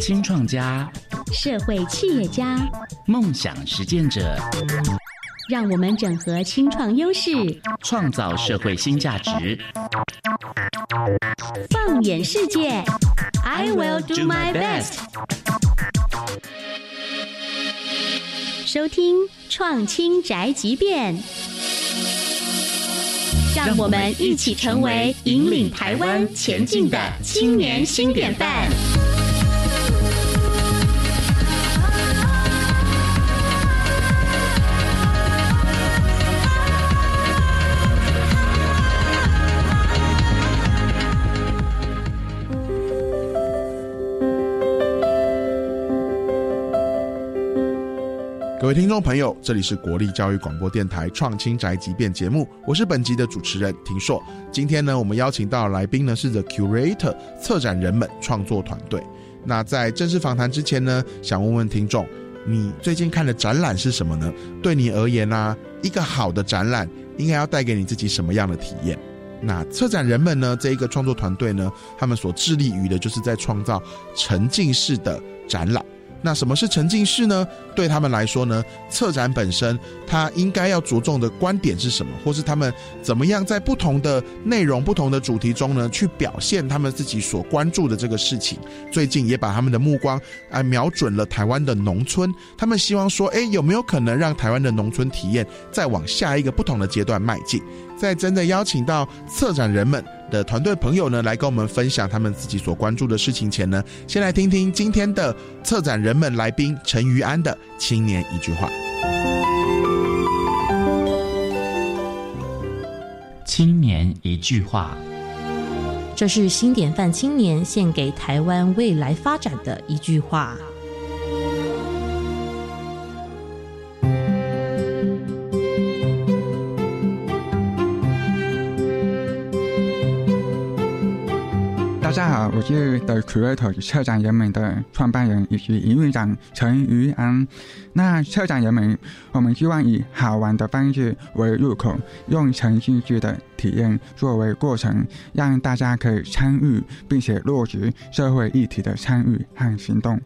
新创家、社会企业家、梦想实践者，让我们整合青创优势，创造社会新价值。放眼世界，I will do my best。收听创青宅急便，让我们一起成为引领台湾前进的青年新典范。各位听众朋友，这里是国立教育广播电台创青宅急便节目，我是本集的主持人庭硕。今天呢，我们邀请到来宾呢是 The Curator 策展人们创作团队。那在正式访谈之前呢，想问问听众，你最近看的展览是什么呢？对你而言呢，一个好的展览应该要带给你自己什么样的体验？那策展人们呢，这一个创作团队呢，他们所致力于的就是在创造沉浸式的展览。那什么是沉浸式呢？对他们来说呢，策展本身它应该要着重的观点是什么，或是他们怎么样在不同的内容、不同的主题中呢，去表现他们自己所关注的这个事情。最近也把他们的目光啊瞄准了台湾的农村，他们希望说，哎，有没有可能让台湾的农村体验再往下一个不同的阶段迈进？在真的邀请到策展人们的团队朋友呢，来跟我们分享他们自己所关注的事情前呢，先来听听今天的策展人们来宾陈于安的青年一句话。青年一句话，这是新典范青年献给台湾未来发展的一句话。大家我是 The Curator 策展人们的创办人以及营运长陈于安。那策展人们，我们希望以好玩的方式为入口，用沉浸式的体验作为过程，让大家可以参与并且落实社会议题的参与和行动。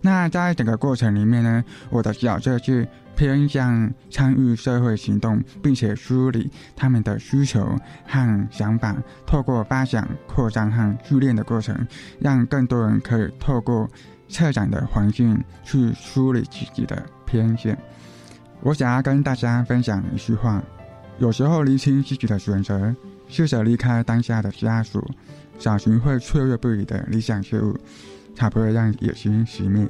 那在整个过程里面呢，我的角色是。偏向参与社会行动，并且梳理他们的需求和想法，透过发想、扩张和训练的过程，让更多人可以透过策展的环境去梳理自己的偏见。我想要跟大家分享一句话：有时候厘清自己的选择，试着离开当下的枷锁，找寻会脆弱不已的理想事物，才不会让野心熄灭。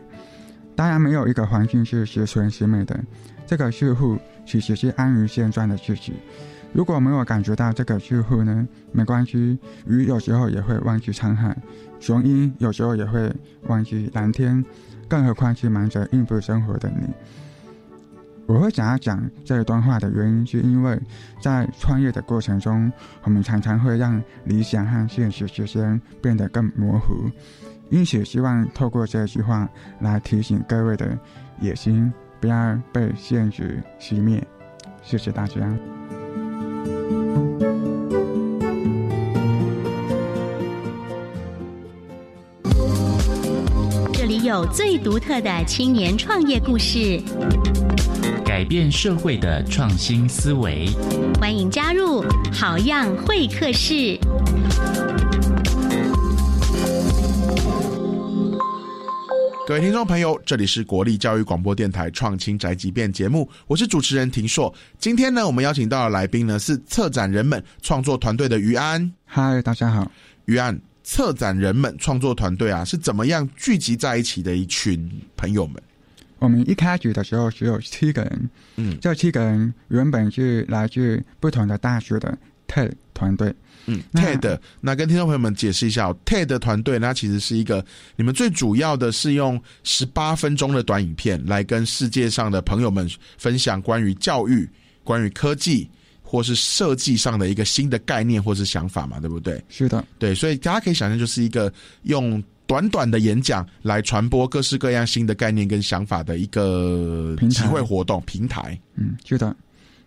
当然，没有一个环境是十全十美的。这个似乎其实是安于现状的自己。如果没有感觉到这个似乎呢，没关系。鱼有时候也会忘记沧海，雄鹰有时候也会忘记蓝天，更何况是忙着应付生活的你。我会想要讲这一段话的原因，是因为在创业的过程中，我们常常会让理想和现实之间变得更模糊。因此，希望透过这句话来提醒各位的野心，不要被现实熄灭。谢谢大家。有最独特的青年创业故事，改变社会的创新思维。欢迎加入好样会客室。各位听众朋友，这里是国立教育广播电台创新宅急便节目，我是主持人庭硕。今天呢，我们邀请到的来宾呢是策展人们创作团队的于安。嗨，大家好，于安。策展人们创作团队啊，是怎么样聚集在一起的一群朋友们？我们一开始的时候只有七个人，嗯，这七个人原本是来自不同的大学的 TED 团队。嗯，TED，那跟听众朋友们解释一下，TED 团队，那其实是一个你们最主要的是用十八分钟的短影片来跟世界上的朋友们分享关于教育、关于科技或是设计上的一个新的概念或是想法嘛，对不对？是的，对，所以大家可以想象，就是一个用短短的演讲来传播各式各样新的概念跟想法的一个集会活动平台。嗯，是的。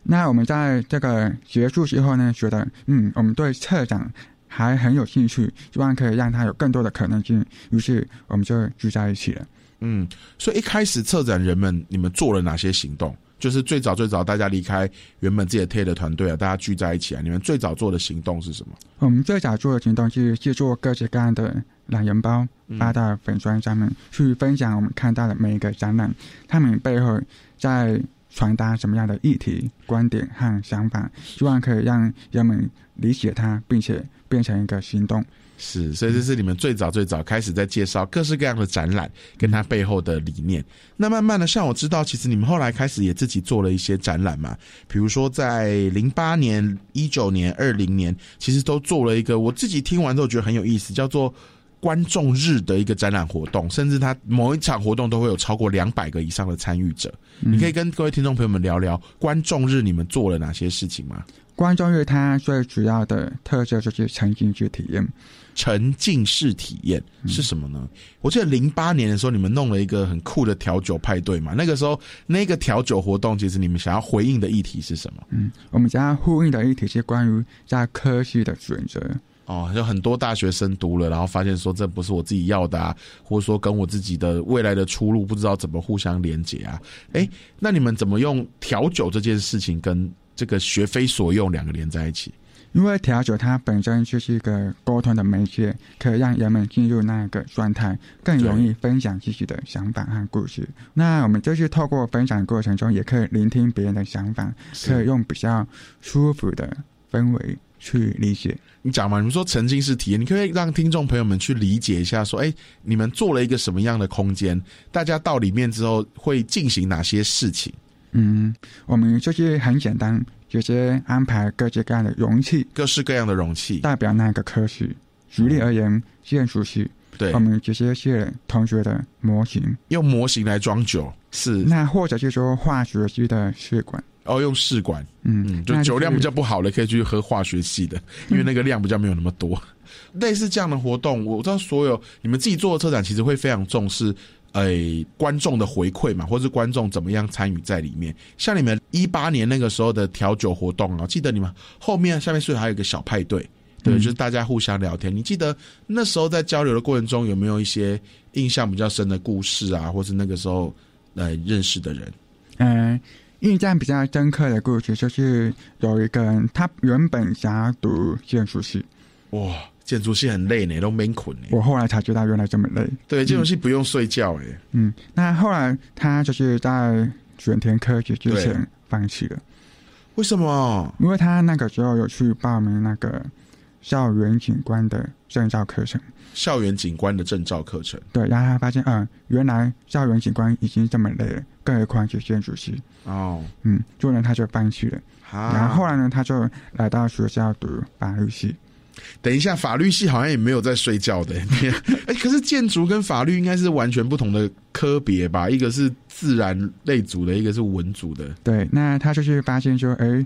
那我们在这个结束之后呢，觉得嗯，我们对策展还很有兴趣，希望可以让他有更多的可能性，于是我们就聚在一起了。嗯，所以一开始策展人们，你们做了哪些行动？就是最早最早大家离开原本自己的 TED 团队啊，大家聚在一起啊，你们最早做的行动是什么？我们最早做的行动是制作各式各样的懒人包，发到粉砖上面去分享我们看到的每一个展览，他们背后在传达什么样的议题、观点和想法，希望可以让人们理解它，并且变成一个行动。是，所以这是你们最早最早开始在介绍各式各样的展览，跟它背后的理念。那慢慢的，像我知道，其实你们后来开始也自己做了一些展览嘛，比如说在零八年、一九年、二零年，其实都做了一个我自己听完之后觉得很有意思，叫做观众日的一个展览活动，甚至它某一场活动都会有超过两百个以上的参与者。你可以跟各位听众朋友们聊聊观众日你们做了哪些事情吗？观众日它最主要的特色就是沉浸式体验。沉浸式体验是什么呢？我记得零八年的时候，你们弄了一个很酷的调酒派对嘛。那个时候，那个调酒活动，其实你们想要回应的议题是什么？嗯，我们想要呼应的议题是关于在科技的选择。哦，有很多大学生读了，然后发现说这不是我自己要的啊，或者说跟我自己的未来的出路不知道怎么互相连接啊。哎，那你们怎么用调酒这件事情跟这个学非所用两个连在一起？因为调酒它本身就是一个沟通的媒介，可以让人们进入那个状态，更容易分享自己的想法和故事。那我们就是透过分享过程中，也可以聆听别人的想法，可以用比较舒服的氛围去理解。你讲嘛？你们说沉浸式体验，你可以让听众朋友们去理解一下，说，哎，你们做了一个什么样的空间？大家到里面之后会进行哪些事情？嗯，我们就是很简单。直接安排各式各样的容器，各式各样的容器代表那个科室。举例而言，建筑系，对，我们直接是同学的模型，用模型来装酒，是。那或者是说化学系的试管，哦，用试管，嗯，就酒量比较不好的可以去喝化学系的，因为那个量比较没有那么多。类似这样的活动，我知道所有你们自己做的车展，其实会非常重视。诶，观众的回馈嘛，或是观众怎么样参与在里面？像你们一八年那个时候的调酒活动啊，记得你们后面下面是不是还有一个小派对？对，就是大家互相聊天。你记得那时候在交流的过程中，有没有一些印象比较深的故事啊，或是那个时候来认识的人？嗯，印象比较深刻的故事就是有一个人，他原本想要读建筑系，哇。建筑系很累呢，都没困呢。我后来才知道原来这么累。对，建筑系不用睡觉哎。嗯，那后来他就是在选填科学之前放弃了。为什么？因为他那个时候有去报名那个校园景观的证照课程。校园景观的证照课程。对，然后他发现，嗯，原来校园景观已经这么累了，更何况是建筑系。哦。嗯，所以呢，他就放弃了。然后后来呢，他就来到学校读法律系。等一下，法律系好像也没有在睡觉的。哎，可是建筑跟法律应该是完全不同的科别吧？一个是自然类组的，一个是文组的。对，那他就是发现说，哎，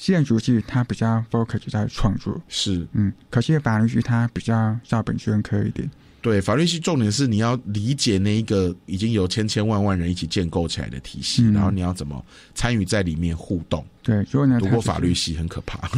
建筑系它比较 focus 在创作，是，嗯，可是法律系它比较照本宣科一点。对，法律系重点是你要理解那一个已经有千千万万人一起建构起来的体系，然后你要怎么参与在里面互动。对，所以呢，读过法律系很可怕。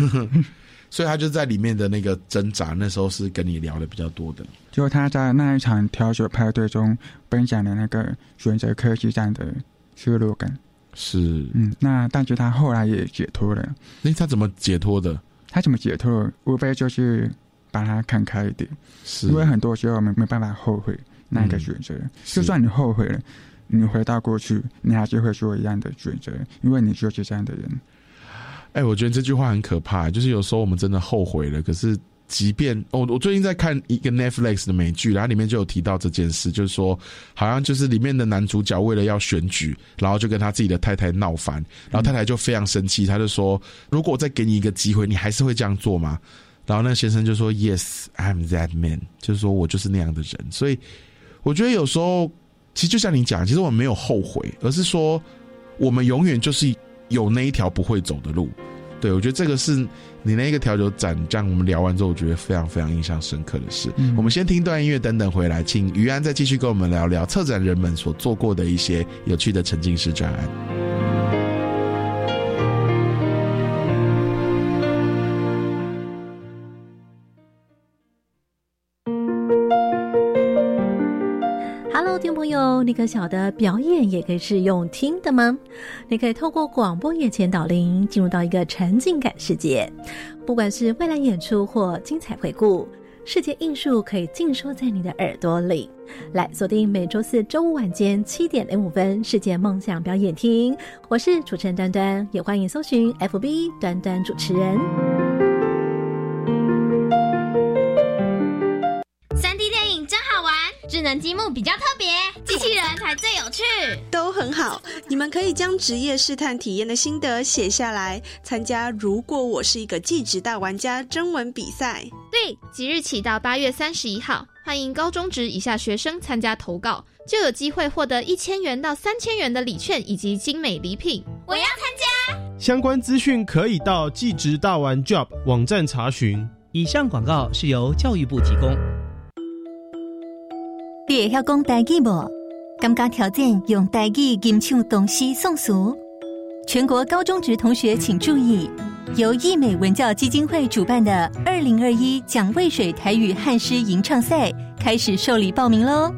所以他就在里面的那个挣扎，那时候是跟你聊的比较多的。就他在那一场挑选派对中分享的那个选择科技站的失落感，是嗯，那但是他后来也解脱了。那他怎么解脱的？他怎么解脱？无非就是把它看开一点，是因为很多时候没没办法后悔那个选择。就算你后悔了，你回到过去，你还是会做一样的选择，因为你就是这样的人。哎，我觉得这句话很可怕。就是有时候我们真的后悔了，可是即便我我最近在看一个 Netflix 的美剧，然后里面就有提到这件事，就是说好像就是里面的男主角为了要选举，然后就跟他自己的太太闹翻，然后太太就非常生气，他就说：“如果我再给你一个机会，你还是会这样做吗？”然后那先生就说：“Yes, I'm that man。”就是说我就是那样的人。所以我觉得有时候其实就像你讲，其实我们没有后悔，而是说我们永远就是。有那一条不会走的路，对我觉得这个是你那个调酒展，这样我们聊完之后，我觉得非常非常印象深刻的事。我们先听段音乐，等等回来，请于安再继续跟我们聊聊策展人们所做过的一些有趣的沉浸式专案。Hello，听众朋友，你可晓得表演也可以是用听的吗？你可以透过广播眼前导聆，进入到一个沉浸感世界。不管是未来演出或精彩回顾，世界艺术可以尽收在你的耳朵里。来锁定每周四周五晚间七点零五分，世界梦想表演厅。我是主持人端端，也欢迎搜寻 FB 端端主持人。智能积木比较特别，机器人才最有趣。都很好，你们可以将职业试探体验的心得写下来，参加“如果我是一个技职大玩家”征文比赛。对，即日起到八月三十一号，欢迎高中职以下学生参加投稿，就有机会获得一千元到三千元的礼券以及精美礼品。我要参加。相关资讯可以到技职大玩 Job 网站查询。以上广告是由教育部提供。你会晓讲台语无？感觉条件用台语吟唱东西宋词。全国高中职同学请注意，由益美文教基金会主办的二零二一蒋渭水台语汉诗吟唱赛开始受理报名喽！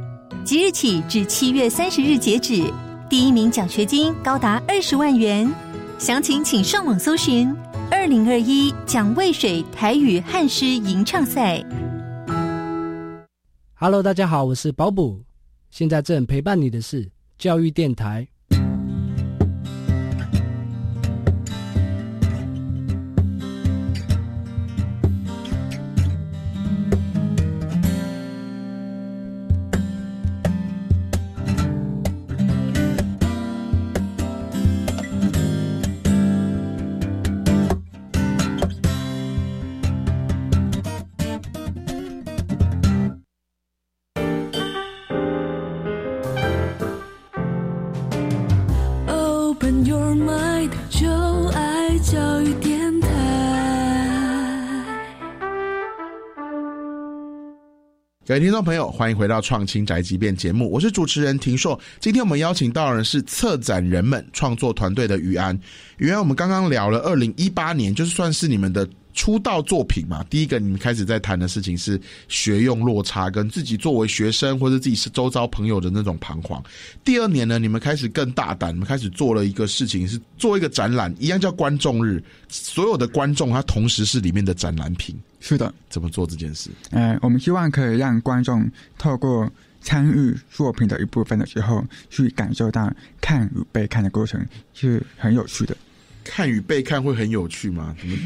即日起至七月三十日截止，第一名奖学金高达二十万元。详情请上网搜寻“二零二一蒋渭水台语汉诗吟唱赛”。Hello，大家好，我是保姆，现在正陪伴你的是教育电台。各位听众朋友，欢迎回到《创新宅急便》节目，我是主持人庭硕。今天我们邀请到的是策展人们创作团队的于安。于安，我们刚刚聊了二零一八年，就是算是你们的出道作品嘛。第一个，你们开始在谈的事情是学用落差，跟自己作为学生或者自己是周遭朋友的那种彷徨。第二年呢，你们开始更大胆，你们开始做了一个事情，是做一个展览，一样叫观众日，所有的观众他同时是里面的展览品。是的，怎么做这件事？呃，我们希望可以让观众透过参与作品的一部分的时候，去感受到看与被看的过程是很有趣的。看与被看会很有趣吗？怎么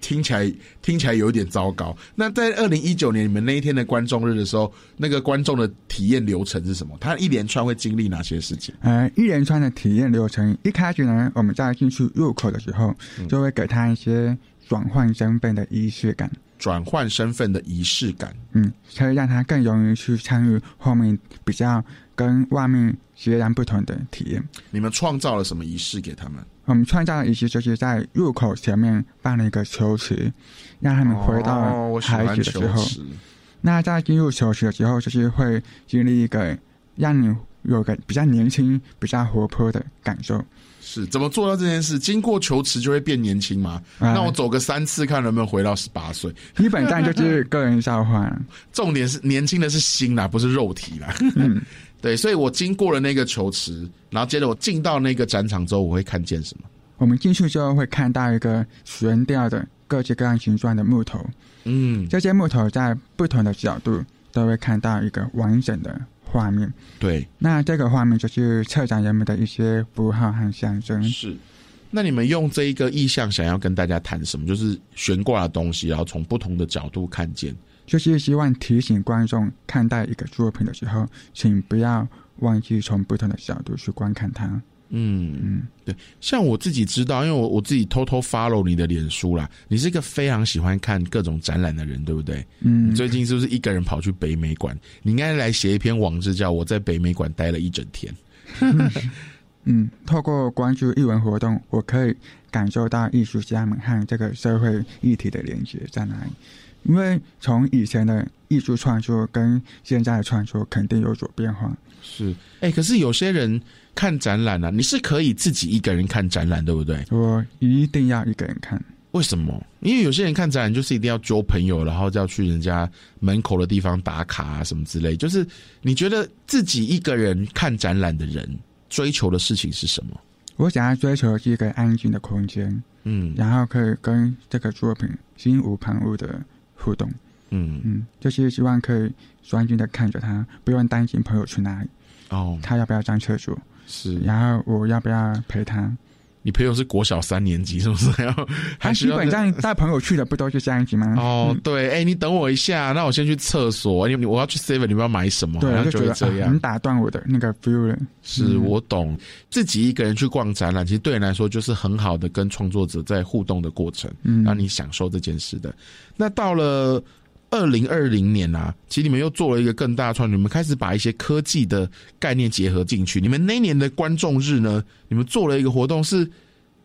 听起来听起来有点糟糕？那在二零一九年你们那一天的观众日的时候，那个观众的体验流程是什么？他一连串会经历哪些事情？呃，一连串的体验流程，一开始呢，我们在进去入口的时候，就会给他一些转换身份的仪式感。转换身份的仪式感，嗯，可以让他更容易去参与后面比较跟外面截然不同的体验。你们创造了什么仪式给他们？我们创造的仪式就是在入口前面办了一个球池，让他们回到孩子的时候。哦、那在进入球池的时候，就是会经历一个让你有个比较年轻、比较活泼的感受。是怎么做到这件事？经过球池就会变年轻吗？啊、那我走个三次，看能不能回到十八岁。基本上就是个人召唤，重点是年轻的是心啦，不是肉体啦。嗯，对，所以我经过了那个球池，然后接着我进到那个展场之后，我会看见什么？我们进去之后会看到一个悬吊的各式各样形状的木头。嗯，这些木头在不同的角度都会看到一个完整的。画面对，那这个画面就是策展人们的一些符号和象征。是，那你们用这一个意象想要跟大家谈什么？就是悬挂的东西，然后从不同的角度看见，就是希望提醒观众看待一个作品的时候，请不要忘记从不同的角度去观看它。嗯嗯，对，像我自己知道，因为我我自己偷偷 follow 你的脸书啦，你是一个非常喜欢看各种展览的人，对不对？嗯，你最近是不是一个人跑去北美馆？你应该来写一篇网志，叫我在北美馆待了一整天。嗯，透过关注艺文活动，我可以感受到艺术家们和这个社会议题的连接在哪里。因为从以前的艺术创作跟现在的创作肯定有所变化。是，哎、欸，可是有些人看展览啊，你是可以自己一个人看展览，对不对？我一定要一个人看。为什么？因为有些人看展览就是一定要揪朋友，然后就要去人家门口的地方打卡啊什么之类。就是你觉得自己一个人看展览的人追求的事情是什么？我想要追求是一个安静的空间，嗯，然后可以跟这个作品心无旁骛的互动，嗯。嗯，就是希望可以专心的看着他，不用担心朋友去哪里，哦，他要不要上厕所，是，然后我要不要陪他。你朋友是国小三年级，是不是？然后他基本上带朋友去的不都是这样子吗？哦，对，哎，你等我一下，那我先去厕所。你我要去 seven，你们要买什么？对，就会这样。你打断我的那个 feel 了。是我懂，自己一个人去逛展览，其实对你来说就是很好的跟创作者在互动的过程，嗯，让你享受这件事的。那到了二零二零年啊，其实你们又做了一个更大创，你们开始把一些科技的概念结合进去。你们那年的观众日呢，你们做了一个活动是。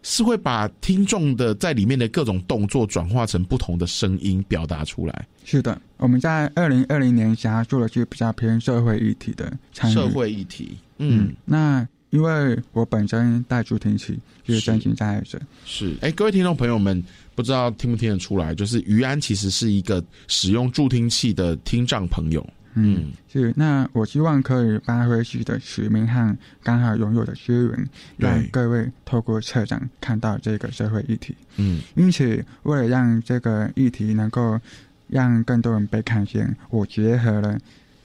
是会把听众的在里面的各种动作转化成不同的声音表达出来。是的，我们在二零二零年想要做的是比较偏社会议题的参与。社会议题，嗯，那因为我本身带助听器，就是真心在者。是，哎，各位听众朋友们，不知道听不听得出来，就是于安其实是一个使用助听器的听障朋友。嗯，是。那我希望可以发挥自己的使命和刚好拥有的资源，让各位透过策展看到这个社会议题。嗯，因此，为了让这个议题能够让更多人被看见，我结合了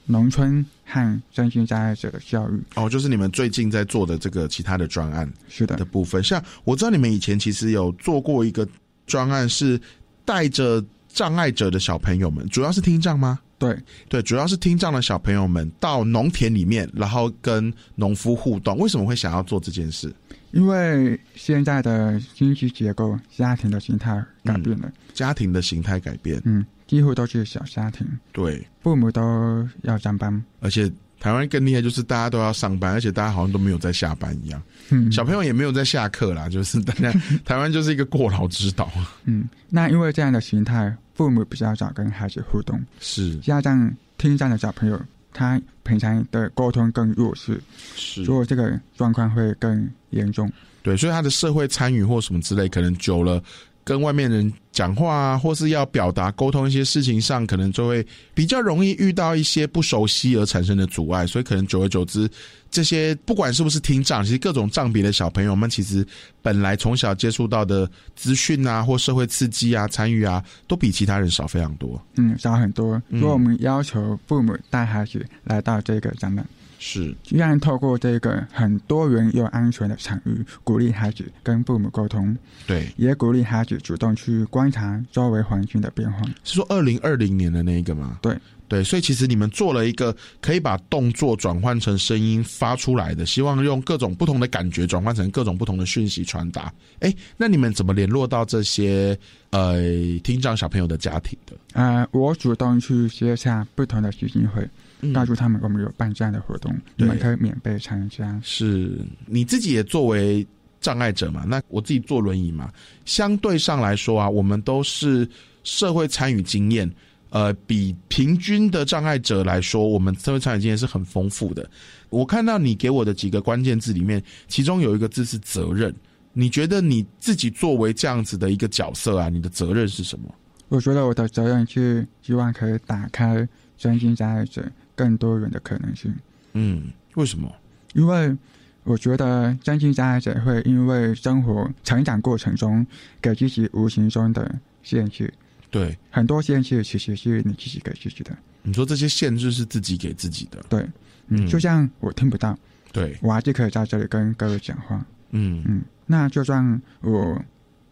农村和身心障碍者的教育。哦，就是你们最近在做的这个其他的专案，是的的部分。像我知道你们以前其实有做过一个专案，是带着障碍者的小朋友们，主要是听障吗？对对，主要是听障的小朋友们到农田里面，然后跟农夫互动。为什么会想要做这件事？因为现在的经济结构、家庭的形态改变了，家庭的形态改变，嗯，几乎都是小家庭，对，父母都要上班，而且台湾更厉害，就是大家都要上班，而且大家好像都没有在下班一样，嗯，小朋友也没有在下课啦，就是大家台湾就是一个过劳之岛，嗯，那因为这样的形态，父母比较少跟孩子互动，是。家长听障的小朋友，他平常的沟通更弱势，是，所以这个状况会更严重。对，所以他的社会参与或什么之类，可能久了跟外面人讲话啊，或是要表达沟通一些事情上，可能就会比较容易遇到一些不熟悉而产生的阻碍，所以可能久而久之，这些不管是不是听障，其实各种障别的小朋友们，其实本来从小接触到的资讯啊，或社会刺激啊、参与啊，都比其他人少非常多。嗯，少很多。如果我们要求父母带孩子来到这个展览。是，让透过这个很多元又安全的场域，鼓励孩子跟父母沟通，对，也鼓励孩子主动去观察周围环境的变化。是说二零二零年的那一个吗？对，对，所以其实你们做了一个可以把动作转换成声音发出来的，希望用各种不同的感觉转换成各种不同的讯息传达。哎，那你们怎么联络到这些呃听障小朋友的家庭的？呃，我主动去接洽不同的基金会。告诉他们，我们有办这样的活动，你们可以免费参加。是你自己也作为障碍者嘛？那我自己坐轮椅嘛，相对上来说啊，我们都是社会参与经验，呃，比平均的障碍者来说，我们社会参与经验是很丰富的。我看到你给我的几个关键字里面，其中有一个字是责任。你觉得你自己作为这样子的一个角色啊，你的责任是什么？我觉得我的责任是希望可以打开身心障碍者。更多元的可能性。嗯，为什么？因为我觉得真心障碍者会因为生活成长过程中给自己无形中的限制。对，很多限制其实是你自己给自己的。你说这些限制是自己给自己的？对，嗯，就像我听不到，对我还是可以在这里跟各位讲话。嗯嗯，那就算我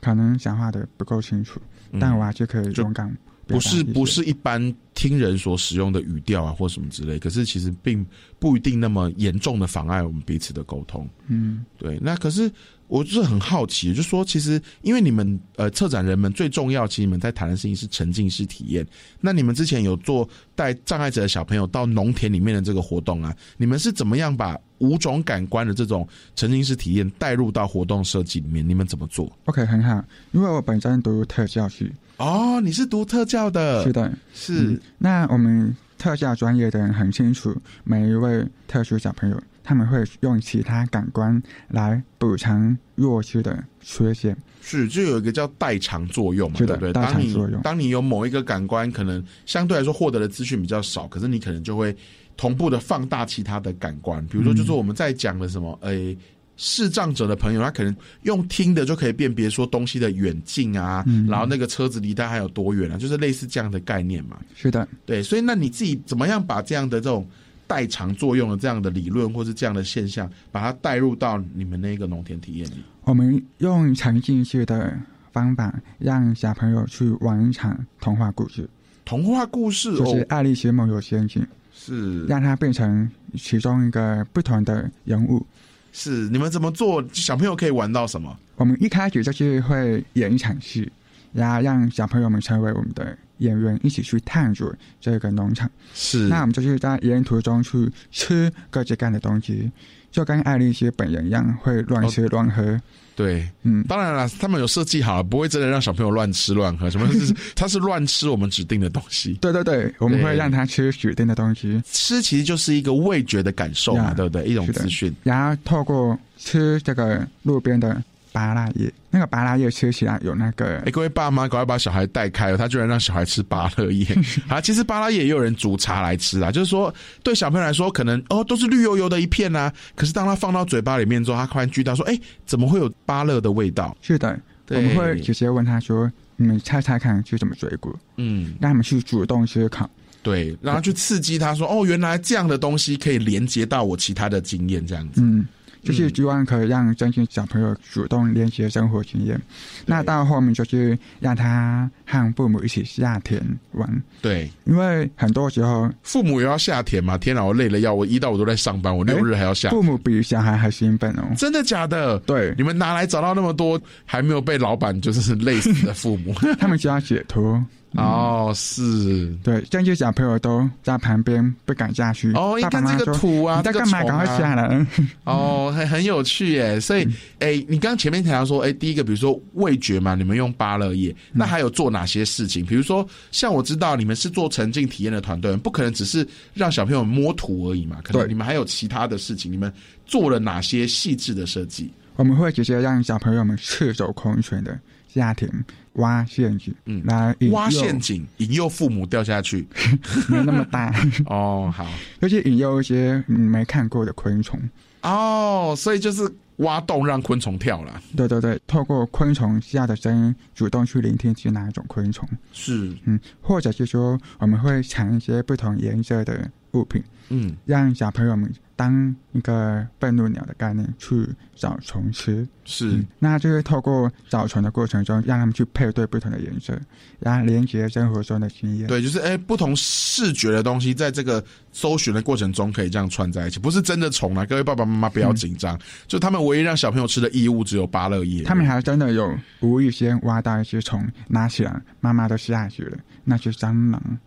可能讲话的不够清楚，但我还是可以勇敢。不是不是一般听人所使用的语调啊，或什么之类，可是其实并不一定那么严重的妨碍我们彼此的沟通。嗯，对。那可是我就是很好奇，就说其实因为你们呃策展人们最重要，其实你们在谈的事情是沉浸式体验。那你们之前有做带障碍者的小朋友到农田里面的这个活动啊，你们是怎么样把五种感官的这种沉浸式体验带入到活动设计里面？你们怎么做？OK，很好，因为我本身读特教系。哦，你是读特教的，是的，是、嗯。那我们特教专业的人很清楚，每一位特殊小朋友，他们会用其他感官来补偿弱势的缺陷。是，就有一个叫代偿作用嘛，对不对？代偿作用当你有某一个感官可能相对来说获得的资讯比较少，可是你可能就会同步的放大其他的感官，比如说就是我们在讲的什么，诶、视障者的朋友，他可能用听的就可以辨别说东西的远近啊，嗯然后那个车子离他还有多远啊，就是类似这样的概念嘛。是的，对，所以那你自己怎么样把这样的这种代偿作用的这样的理论，或是这样的现象，把它带入到你们那个农田体验里？我们用沉浸式的方法，让小朋友去玩一场童话故事，童话故事就是《哦，爱丽丝梦游仙境》，是让它变成其中一个不同的人物。是，你们怎么做？小朋友可以玩到什么？我们一开始就是会演一场戏，然后让小朋友们成为我们的演员，一起去探索这个农场。是那我们就是在沿途中去吃各式各样的东西，就跟爱丽丝本人一样，会乱吃乱喝。对，嗯，当然了，他们有设计好了，不会真的让小朋友乱吃乱喝。什么 是他是乱吃我们指定的东西？对对对，我们会让他吃指定的东西，吃其实就是一个味觉的感受嘛，呀对不对？一种资讯。然后透过吃这个路边的芭拉叶，那个芭拉叶吃起来有那个哎，各位爸妈，赶快把小孩带开了，他居然让小孩吃芭乐叶 啊！其实芭乐叶也有人煮茶来吃啊，就是说对小朋友来说，可能哦都是绿油油的一片啊，可是当他放到嘴巴里面之后，他突然巨大说，哎，怎么会有芭乐的味道？是的，我对们会直接问他说：“你们猜猜看是什么水果嗯，？”让他们去主动思考。对，然后去刺激他说，哦，原来这样的东西可以连接到我其他的经验，这样子。嗯，就是希望可以让这些小朋友主动连接生活经验。那到后面就是让他和父母一起下田玩，对，因为很多时候父母也要下田嘛？天哪，我累了要，我一到我都在上班，我六日还要下。父母比小孩还兴奋哦。真的假的？对，你们哪来找到那么多还没有被老板就是累死的父母？他们需要解脱。哦，是，对，这样就小朋友都在旁边不敢下去。哦，你看这个妈妈说土啊，你在干嘛？赶快啊下来！哦，很很有趣耶。所以，哎、你刚刚前面提到说，哎、第一个比如说味觉嘛，你们用芭乐叶，那还有做哪些事情？比如说，像我知道你们是做沉浸体验的团队，不可能只是让小朋友摸土而已嘛，可能对你们还有其他的事情，你们做了哪些细致的设计？我们会直接让小朋友们赤手空拳的下田挖陷阱，嗯来引诱挖陷阱，引诱父母掉下去。没那么大，哦，好，就是引诱一些嗯没看过的昆虫。哦，所以就是挖洞让昆虫跳了。对对对，透过昆虫下的声音，主动去聆听是哪一种昆虫。是，嗯，或者是说我们会藏一些不同颜色的物品，嗯，让小朋友们当一个愤怒鸟的概念去找虫吃。是，嗯那就是透过找虫的过程中，让他们去配对不同的颜色，然后连接生活中的经验。对，就是哎、不同视觉的东西，在这个搜寻的过程中可以这样串在一起，不是真的虫啊！各位爸爸妈妈不要紧张，就他们唯一让小朋友吃的异物只有芭乐叶。他们还真的有无意间挖到一些虫，拿起来，妈妈都下去了，那是蟑螂。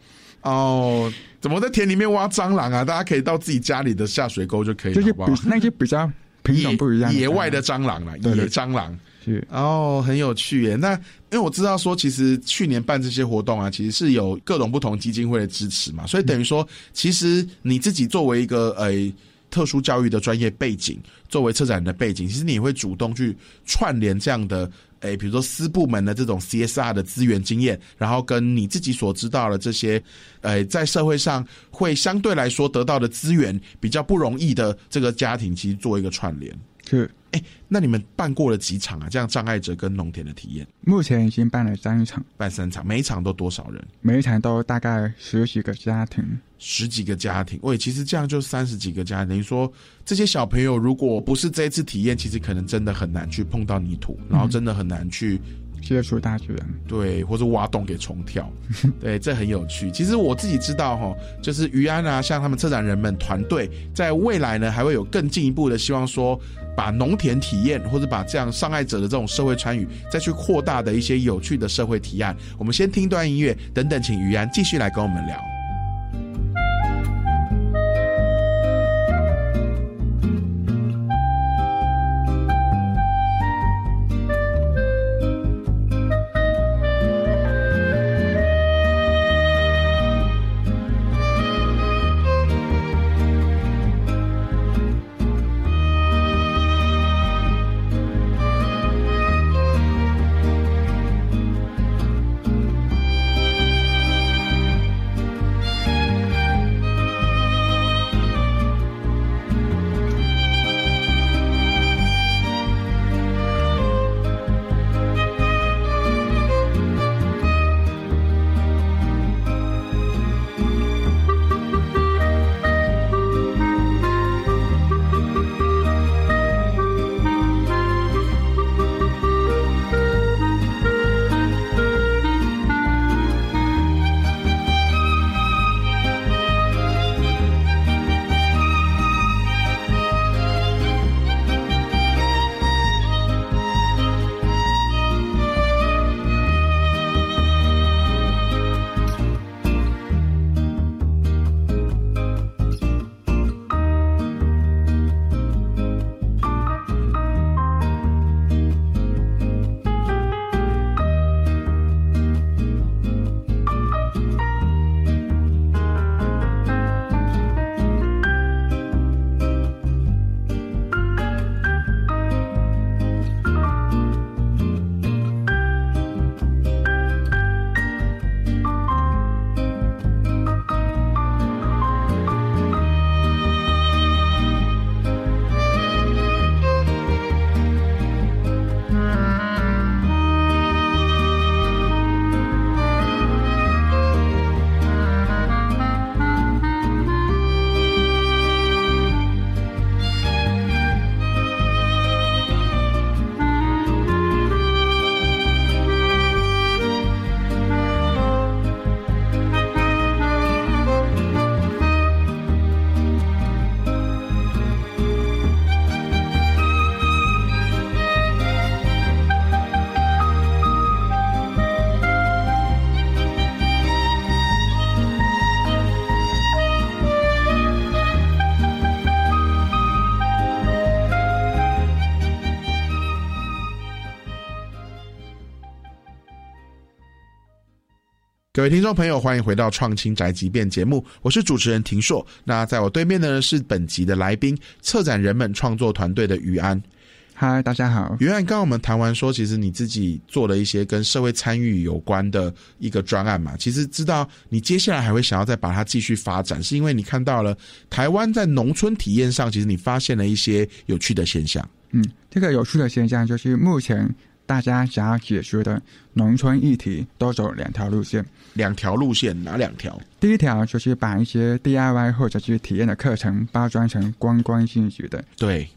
哦，怎么在田里面挖蟑螂啊？大家可以到自己家里的下水沟就可以了，那些比较品种不一样野野外的蟑螂啦，对对野蟑螂。是哦，很有趣耶。那因为我知道说，其实去年办这些活动啊，其实是有各种不同基金会的支持嘛，所以等于说，其实你自己作为一个呃特殊教育的专业背景，作为策展人的背景，其实你会主动去串联这样的。诶，比如说私部门的这种 CSR 的资源经验，然后跟你自己所知道的这些，诶，在社会上会相对来说得到的资源比较不容易的这个家庭，其实做一个串联。是，哎，那你们办过了几场啊？这样障碍者跟农田的体验，目前已经办了三场，办三场，每一场都多少人？每一场都大概十几个家庭。十几个家庭，喂，其实这样就三十几个家庭，等于说这些小朋友如果不是这一次体验，其实可能真的很难去碰到泥土，然后真的很难去接触大自然，对，或者挖洞给虫跳，对，这很有趣。其实我自己知道哈，就是于安啊，像他们策展人们团队，在未来呢还会有更进一步的希望说，把农田体验或者把这样伤害者的这种社会参与，再去扩大的一些有趣的社会提案。我们先听段音乐，等等，请于安继续来跟我们聊。各位听众朋友，欢迎回到《创新宅急便》节目，我是主持人庭硕。那在我对面的呢是本集的来宾，策展人们创作团队的于安。嗨，大家好。于安，刚刚我们谈完说，其实你自己做了一些跟社会参与有关的一个专案嘛。其实知道你接下来还会想要再把它继续发展，是因为你看到了台湾在农村体验上，其实你发现了一些有趣的现象。嗯，这个有趣的现象就是目前。大家想要解决的农村议题都走两条路线，两条路线哪两条？第一条就是把一些 DIY 或者是体验的课程包装成观光性质的，对。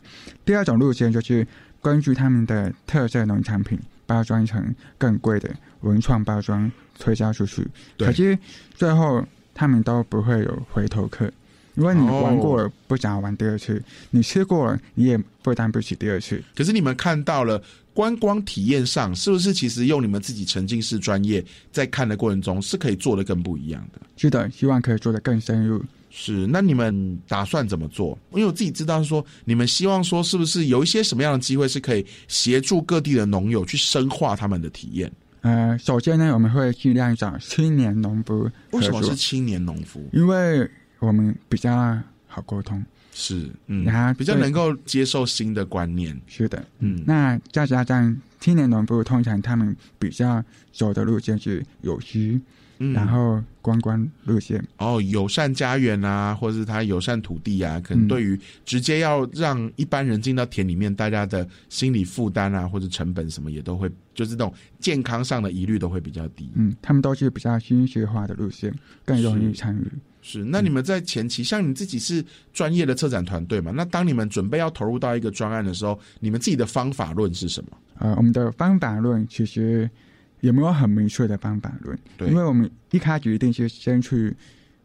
第二种路线就是根据他们的特色农产品包装成更贵的文创包装推销出去，可是最后他们都不会有回头客，因为你玩过了不想玩第二次，你吃过了你也负担不起第二次。可是你们看到了。观光体验上，是不是其实用你们自己沉浸式专业在看的过程中，是可以做的更不一样的？是的，希望可以做的更深入。是，那你们打算怎么做？因为我自己知道说，你们希望说，是不是有一些什么样的机会是可以协助各地的农友去深化他们的体验？呃，首先呢，我们会尽量找青年农夫。为什么是青年农夫？因为我们比较好沟通。是，嗯，然后比较能够接受新的观念。是的，嗯，那再加上青年农夫，通常他们比较走的路线是有机，然后观光路线。哦，友善家园啊，或者是他友善土地啊，可能对于直接要让一般人进到田里面，大家的心理负担啊，或者成本什么也都会，就是这种健康上的疑虑都会比较低。嗯，他们都是比较新学化的路线，更容易参与。是，那你们在前期，像你自己是专业的策展团队嘛？那当你们准备要投入到一个专案的时候，你们自己的方法论是什么？呃，我们的方法论其实也没有很明确的方法论，对，因为我们一开始一定是先去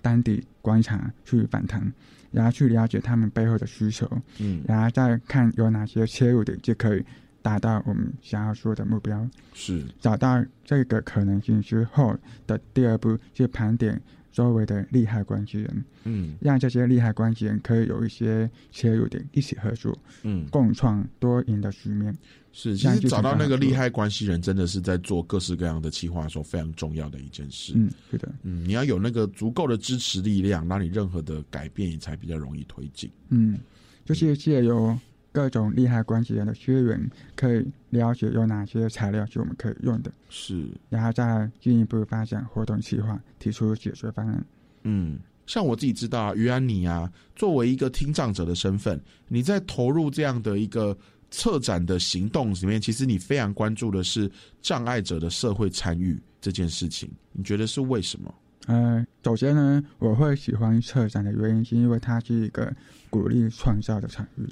当地观察、去访谈，然后去了解他们背后的需求，嗯，然后再看有哪些切入点就可以达到我们想要说的目标。是，找到这个可能性之后的第二步去盘点。周围的利害关系人，嗯，让这些利害关系人可以有一些切入点，一起合作，嗯，共创多赢的局面。是，其实找到那个利害关系人，真的是在做各式各样的企划的时候非常重要的一件事。嗯，是的，嗯，你要有那个足够的支持力量，让你任何的改变也才比较容易推进。嗯，就是借由。各种利害关系人的资源，可以了解有哪些材料是我们可以用的，是，然后再进一步发展活动计划，提出解决方案。嗯，像我自己知道，于安你啊，作为一个听障者的身份，你在投入这样的一个策展的行动里面，其实你非常关注的是障碍者的社会参与这件事情，你觉得是为什么？呃，首先呢，我会喜欢策展的原因，是因为它是一个鼓励创造的场域。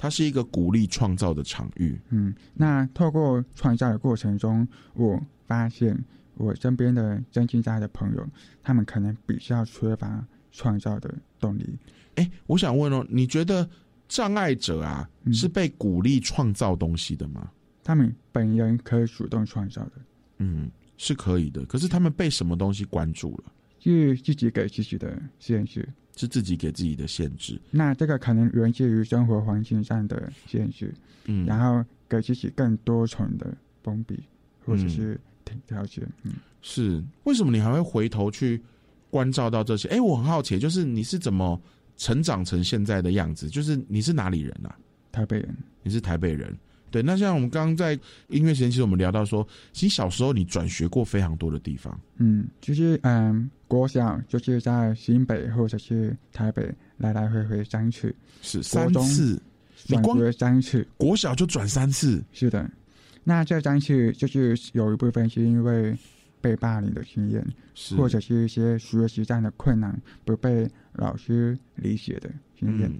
它是一个鼓励创造的场域。嗯，那透过创造的过程中，我发现我身边的真心在的朋友，他们可能比较缺乏创造的动力。哎，我想问哦，你觉得障碍者啊是被鼓励创造东西的吗？他们本人可以主动创造的。嗯，是可以的。可是他们被什么东西关注了？是自己给自己的限制。是自己给自己的限制，那这个可能源自于生活环境上的限制，嗯，然后给自己更多重的封闭或者是条件，嗯，是为什么你还会回头去关照到这些？哎，我很好奇，就是你是怎么成长成现在的样子？就是你是哪里人啊？台北人，你是台北人。对，那像我们刚刚在音乐前，其实我们聊到说，其实小时候你转学过非常多的地方。嗯，就是嗯，国小就是在新北或者是台北来来回回三次，是三次，你光三次，国小就转三次。是的，那这三次就是有一部分是因为被霸凌的经验，或者是一些学习上的困难不被老师理解的经验。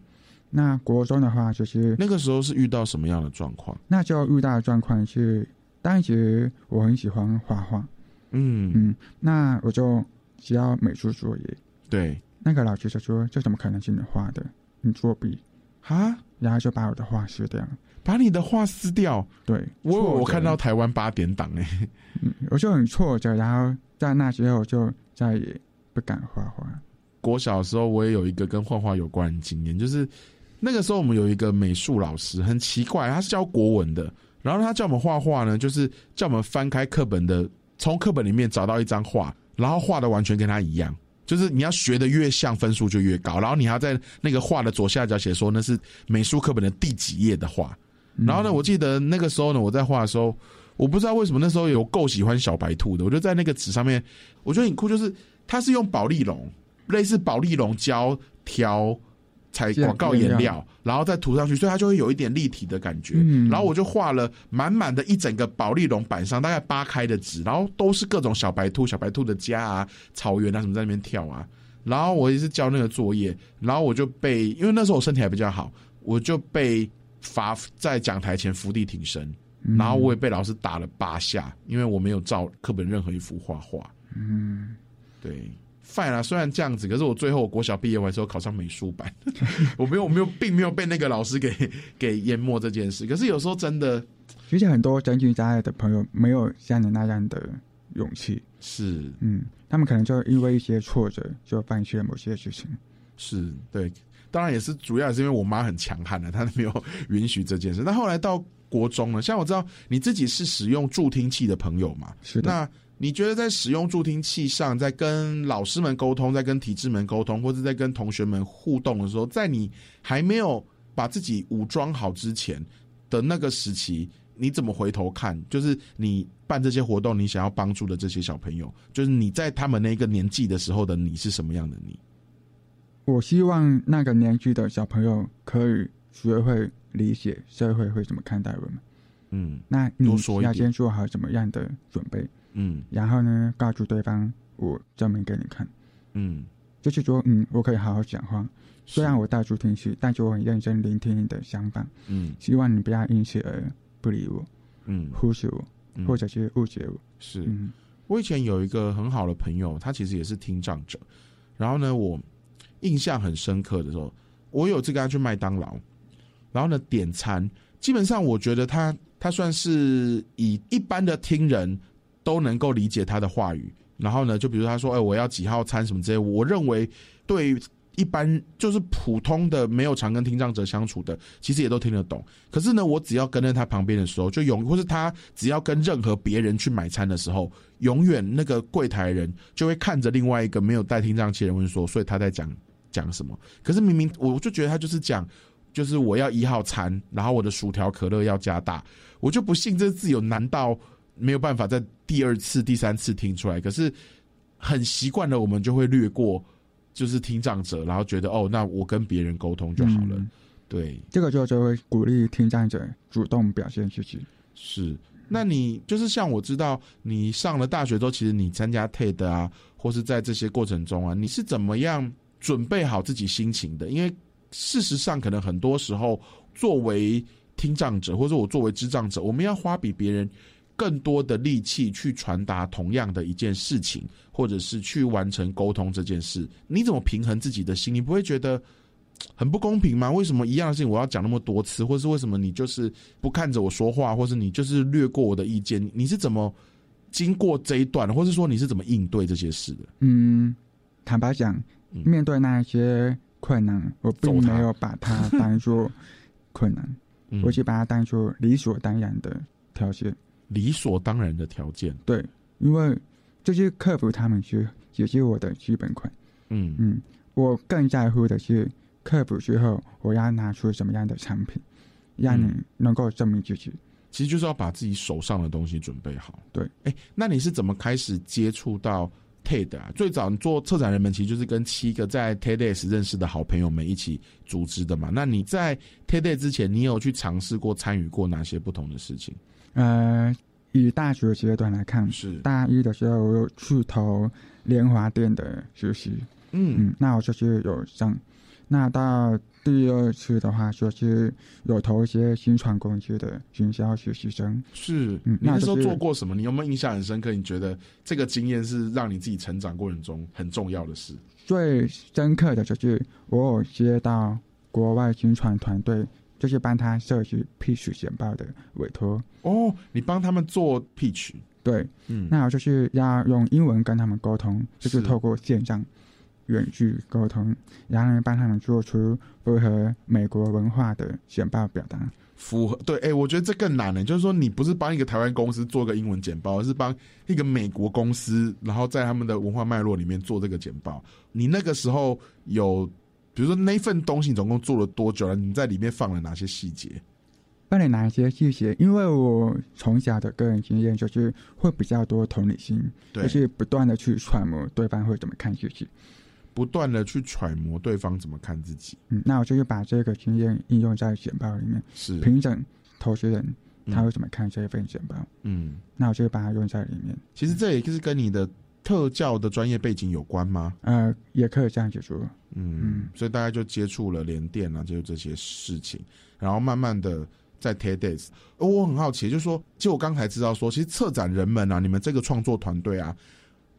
那国中的话，就是那个时候是遇到什么样的状况？那就遇到的状况是，当时我很喜欢画画，嗯。嗯，那我就只要美术作业，对，那个老师就说：“这怎么可能是你画的？你作弊啊！”然后就把我的画撕掉，把你的画撕掉。对，我我看到台湾八点档哎，嗯，我就很挫折，然后在那之后就再也不敢画画。国小时候我也有一个跟画画有关的经验，就是。那个时候我们有一个美术老师，很奇怪，他是教国文的，然后他叫我们画画呢，就是叫我们翻开课本的，从课本里面找到一张画，然然后画的完全跟他一样。就是你要学的越像，分数就越高。然后你还要在那个画的左下角写说那是美术课本的第几页的画。然后呢，我记得那个时候呢，我在画的时候，我不知道为什么那时候有够喜欢小白兔的，我就在那个纸上面，我觉得很酷，就是它是用保丽龙，类似保丽龙胶条。彩广告颜料，然后再涂上去，所以它就会有一点立体的感觉。然后我就画了满满的一整个宝丽龙板上，大概八开的纸，然后都是各种小白兔、小白兔的家啊、草原啊什么在那边跳啊。然后我也是交那个作业，然后我就被，因为那时候我身体还比较好，我就被罚在讲台前伏地挺身，然后我也被老师打了八下，因为我没有照课本任何一幅画画。嗯，对。Fine 啊，虽然这样子，可是我最后国小毕业完之后考上美术班，我没有，我没有，并没有被那个老师给给淹没这件事。可是有时候真的，其实很多真情在爱的朋友没有像你那样的勇气，是，嗯，他们可能就因为一些挫折就放弃了某些事情。是对，当然也是主要也是因为我妈很强悍的，她没有允许这件事。那后来到国中了，像我知道你自己是使用助听器的朋友嘛，是那。你觉得在使用助听器上，在跟老师们沟通，在跟体制们沟通，或者在跟同学们互动的时候，在你还没有把自己武装好之前的那个时期，你怎么回头看？就是你办这些活动，你想要帮助的这些小朋友，就是你在他们那个年纪的时候的你是什么样的你？我希望那个年纪的小朋友可以学会理解社会会怎么看待我们。嗯，那你要先做好怎么样的准备？嗯，然后呢，告诉对方我证明给你看，嗯，就是说，嗯，我可以好好讲话，虽然我到处听器，但是我很认真聆听你的想法，嗯，希望你不要因此而不理我，嗯，忽视我，或者是误解我。是，我以前有一个很好的朋友，他其实也是听障者，然后呢，我印象很深刻的时候，我有次跟他去麦当劳，然后呢点餐，基本上我觉得他他算是以一般的听人。都能够理解他的话语，然后呢，就比如他说：“哎，我要几号餐什么之类。”我认为对一般就是普通的没有常跟听障者相处的，其实也都听得懂。可是呢，我只要跟在他旁边的时候，就永或是他只要跟任何别人去买餐的时候，永远那个柜台人就会看着另外一个没有带听障器的人问说：“所以他在讲讲什么？”可是明明我就觉得他就是讲，就是我要一号餐，然后我的薯条可乐要加大，我就不信这字有难到。没有办法在第二次、第三次听出来，可是很习惯的，我们就会略过，就是听障者，然后觉得哦，那我跟别人沟通就好了。对，这个就就会鼓励听障者主动表现自己。是，那你就是像我知道，你上了大学之后，其实你参加 TED 啊，或是在这些过程中啊，你是怎么样准备好自己心情的？因为事实上，可能很多时候，作为听障者，或者我作为智障者，我们要花比别人。更多的力气去传达同样的一件事情，或者是去完成沟通这件事，你怎么平衡自己的心？你不会觉得很不公平吗？为什么一样的事情我要讲那么多次，或是为什么你就是不看着我说话，或是你就是略过我的意见？你是怎么经过这一段，或是说你是怎么应对这些事的？嗯，坦白讲，面对那一些困难，我并没有把它当做困难，我就把它当做理所当然的条件。理所当然的条件，对，因为这些克服他们是也是我的基本款。嗯嗯，我更在乎的是克服之后我要拿出什么样的产品，让你能够证明自己。其实就是要把自己手上的东西准备好。对，哎，那你是怎么开始接触到 TED 啊？最早做策展人们其实就是跟七个在 TEDx 认识的好朋友们一起组织的嘛。那你在 TED 之前，你有去尝试过参与过哪些不同的事情？呃，以大学阶段来看，是大一的时候，我有去投联华店的学习，嗯嗯，那我就是有上。那到第二次的话，就是有投一些新创公司的营销实习生。是，嗯，你那时候做过什么？你有没有印象很深刻？你觉得这个经验是让你自己成长过程中很重要的事？最深刻的就是我有接到国外新创团队。就是帮他设计 pitch 简报的委托哦，你帮他们做 pitch，对，嗯，那我就是要用英文跟他们沟通，就是透过线上远距沟通，然后帮他们做出符合美国文化的简报表达。符合对，哎、我觉得这更难呢。就是说，你不是帮一个台湾公司做个英文简报，而是帮一个美国公司，然后在他们的文化脉络里面做这个简报。你那个时候有，比如说那份东西总共做了多久了？你在里面放了哪些细节？放了哪些细节？因为我从小的个人经验就是会比较多同理心，对就是不断的去揣摩对方会怎么看自己。不断的去揣摩对方怎么看自己。嗯，那我就是把这个经验应用在简报里面，是评审投资人嗯他会怎么看这一份简报，嗯，那我就把它用在里面。其实这也就是跟你的特教的专业背景有关吗？呃，也可以这样解说。嗯，所以大家就接触了联电啊，就是这些事情，然后慢慢的在 TEDx，呃我很好奇，就是说，就我刚才知道说，其实策展人们啊，你们这个创作团队啊，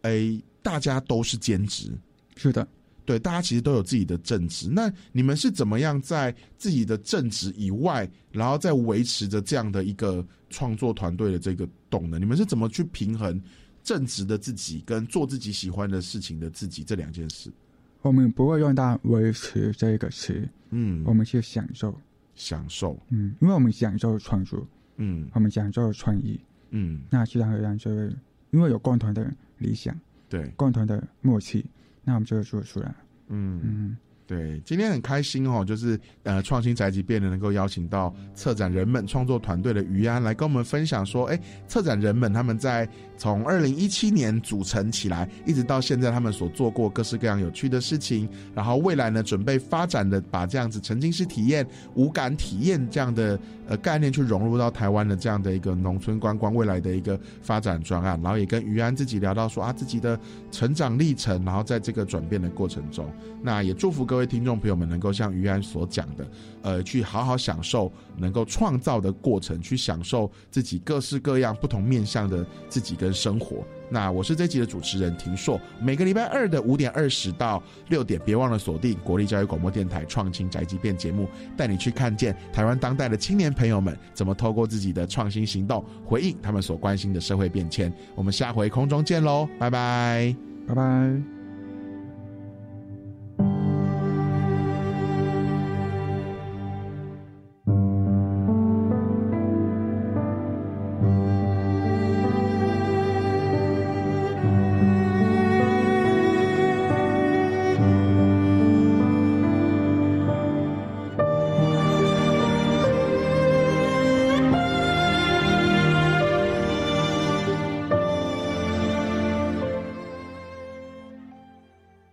哎，大家都是兼职，是的，对，大家其实都有自己的正职。那你们是怎么样在自己的正职以外，然后再维持着这样的一个创作团队的这个动能？你们是怎么去平衡正直的自己跟做自己喜欢的事情的自己这两件事？我们不会用到维持这个词，嗯，我们去享受，享受，嗯，因为我们享受创作，嗯。我们享受创意，嗯，那自然而然就会因为有共同的理想，对，共同的默契，那我们就会做出来。嗯。嗯，对，今天很开心哦，就是呃，创新宅急便呢能够邀请到策展人们创作团队的余安来跟我们分享说，哎，策展人们他们在从二零一七年组成起来，一直到现在他们所做过各式各样有趣的事情，然后未来呢准备发展的把这样子沉浸式体验、无感体验这样的呃概念去融入到台湾的这样的一个农村观光未来的一个发展专案，然后也跟于安自己聊到说啊自己的成长历程，然后在这个转变的过程中，那也祝福各位听众朋友们能够像于安所讲的，呃，去好好享受能够创造的过程，去享受自己各式各样不同面向的自己跟生活。那我是这集的主持人庭硕，每个礼拜二的五点二十到六点，别忘了锁定国立教育广播电台《创新宅急便》节目，带你去看见台湾当代的青年朋友们怎么透过自己的创新行动，回应他们所关心的社会变迁。我们下回空中见喽，拜拜，拜拜。